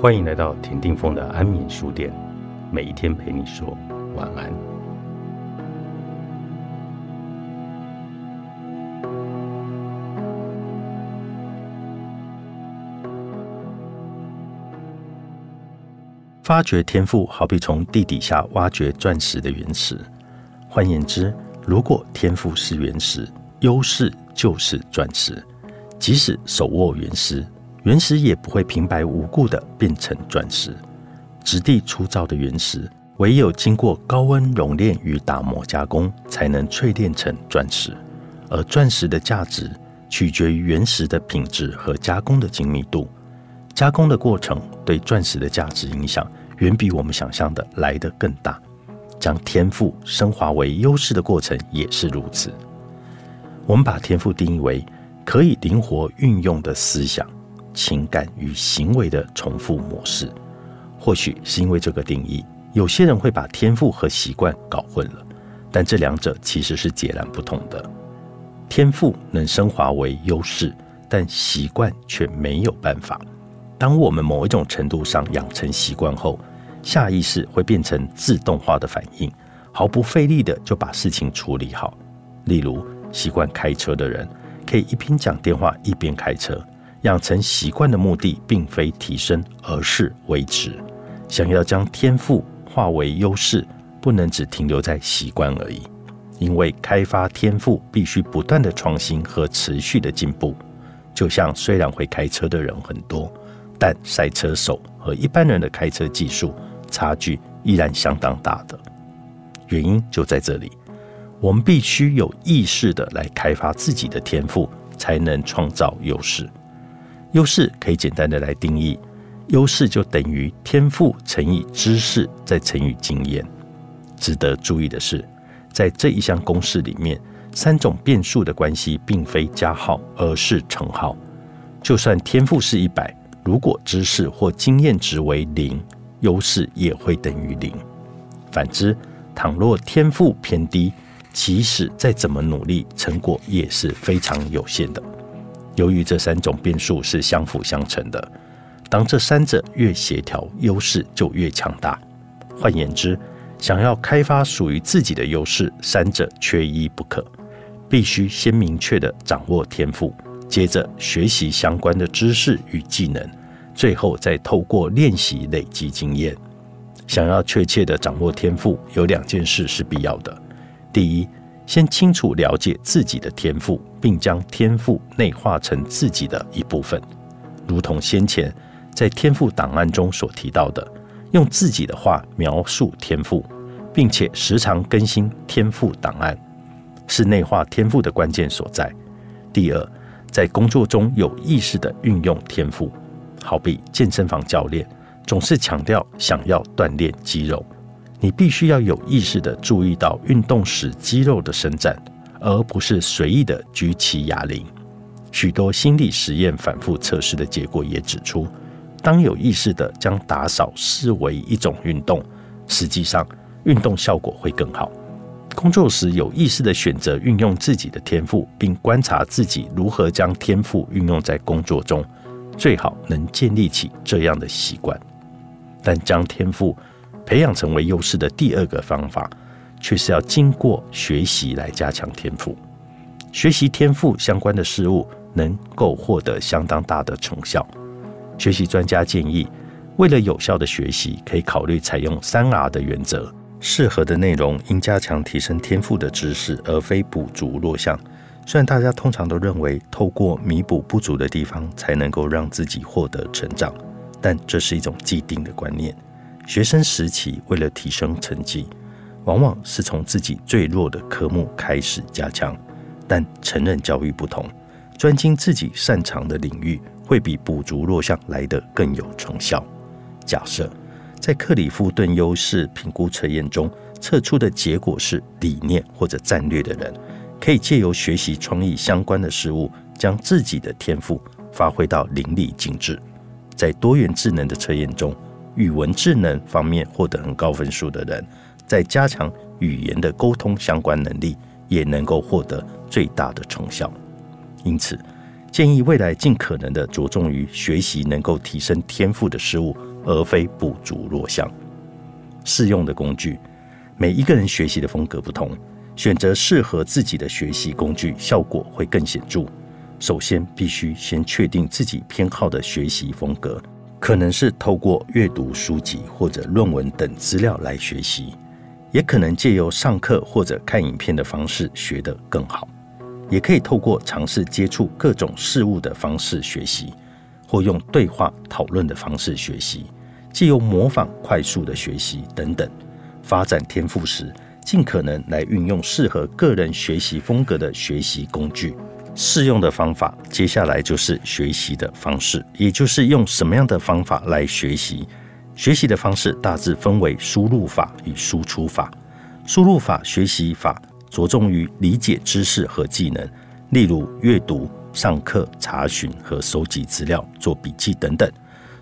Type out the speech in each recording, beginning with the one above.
欢迎来到田定峰的安眠书店，每一天陪你说晚安。发掘天赋，好比从地底下挖掘钻石的原石。换言之，如果天赋是原石，优势就是钻石。即使手握原石。原石也不会平白无故的变成钻石，质地粗糙的原石，唯有经过高温熔炼与打磨加工，才能淬炼成钻石。而钻石的价值取决于原石的品质和加工的精密度。加工的过程对钻石的价值影响，远比我们想象的来得更大。将天赋升华为优势的过程也是如此。我们把天赋定义为可以灵活运用的思想。情感与行为的重复模式，或许是因为这个定义，有些人会把天赋和习惯搞混了。但这两者其实是截然不同的。天赋能升华为优势，但习惯却没有办法。当我们某一种程度上养成习惯后，下意识会变成自动化的反应，毫不费力的就把事情处理好。例如，习惯开车的人可以一边讲电话一边开车。养成习惯的目的，并非提升，而是维持。想要将天赋化为优势，不能只停留在习惯而已。因为开发天赋必须不断的创新和持续的进步。就像虽然会开车的人很多，但赛车手和一般人的开车技术差距依然相当大的。原因就在这里，我们必须有意识的来开发自己的天赋，才能创造优势。优势可以简单的来定义，优势就等于天赋乘以知识再乘以经验。值得注意的是，在这一项公式里面，三种变数的关系并非加号，而是乘号。就算天赋是一百，如果知识或经验值为零，优势也会等于零。反之，倘若天赋偏低，即使再怎么努力，成果也是非常有限的。由于这三种变数是相辅相成的，当这三者越协调，优势就越强大。换言之，想要开发属于自己的优势，三者缺一不可。必须先明确的掌握天赋，接着学习相关的知识与技能，最后再透过练习累积经验。想要确切的掌握天赋，有两件事是必要的。第一，先清楚了解自己的天赋，并将天赋内化成自己的一部分，如同先前在天赋档案中所提到的，用自己的话描述天赋，并且时常更新天赋档案，是内化天赋的关键所在。第二，在工作中有意识的运用天赋，好比健身房教练总是强调想要锻炼肌肉。你必须要有意识的注意到运动时肌肉的伸展，而不是随意的举起哑铃。许多心理实验反复测试的结果也指出，当有意识的将打扫视为一种运动，实际上运动效果会更好。工作时有意识的选择运用自己的天赋，并观察自己如何将天赋运用在工作中，最好能建立起这样的习惯。但将天赋培养成为优势的第二个方法，却是要经过学习来加强天赋。学习天赋相关的事物，能够获得相当大的成效。学习专家建议，为了有效的学习，可以考虑采用三 R 的原则。适合的内容应加强提升天赋的知识，而非补足弱项。虽然大家通常都认为，透过弥补不足的地方，才能够让自己获得成长，但这是一种既定的观念。学生时期为了提升成绩，往往是从自己最弱的科目开始加强。但成人教育不同，专精自己擅长的领域，会比补足弱项来得更有成效。假设在克里夫顿优势评估测验中测出的结果是理念或者战略的人，可以借由学习创意相关的事物，将自己的天赋发挥到淋漓尽致。在多元智能的测验中。语文智能方面获得很高分数的人，在加强语言的沟通相关能力，也能够获得最大的成效。因此，建议未来尽可能的着重于学习能够提升天赋的事物，而非补足弱项。适用的工具，每一个人学习的风格不同，选择适合自己的学习工具，效果会更显著。首先，必须先确定自己偏好的学习风格，可能是透过阅读书籍或者论文等资料来学习，也可能借由上课或者看影片的方式学得更好，也可以透过尝试接触各种事物的方式学习，或用对话讨论的方式学习，借由模仿快速的学习等等。发展天赋时，尽可能来运用适合个人学习风格的学习工具。适用的方法，接下来就是学习的方式，也就是用什么样的方法来学习。学习的方式大致分为输入法与输出法。输入法学习法着重于理解知识和技能，例如阅读、上课、查询和收集资料、做笔记等等。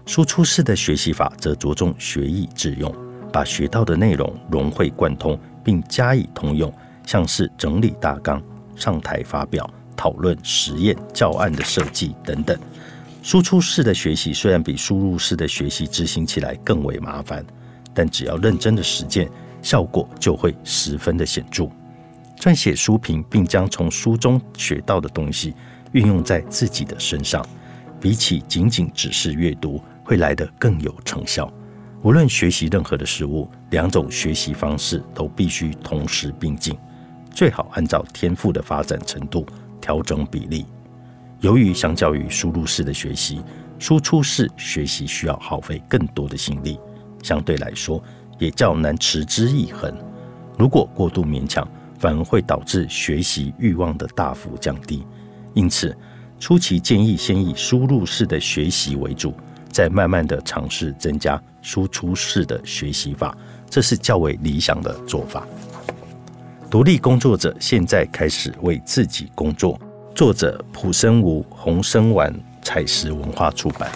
输出式的学习法则着重学以致用，把学到的内容融会贯通并加以通用，像是整理大纲、上台发表。讨论、实验、教案的设计等等。输出式的学习虽然比输入式的学习执行起来更为麻烦，但只要认真的实践，效果就会十分的显著。撰写书评，并将从书中学到的东西运用在自己的身上，比起仅仅只是阅读，会来得更有成效。无论学习任何的事物，两种学习方式都必须同时并进，最好按照天赋的发展程度。调整比例。由于相较于输入式的学习，输出式学习需要耗费更多的心力，相对来说也较难持之以恒。如果过度勉强，反而会导致学习欲望的大幅降低。因此，初期建议先以输入式的学习为主，再慢慢的尝试增加输出式的学习法，这是较为理想的做法。独立工作者现在开始为自己工作。作者：普生吾，红生丸，彩石文化出版。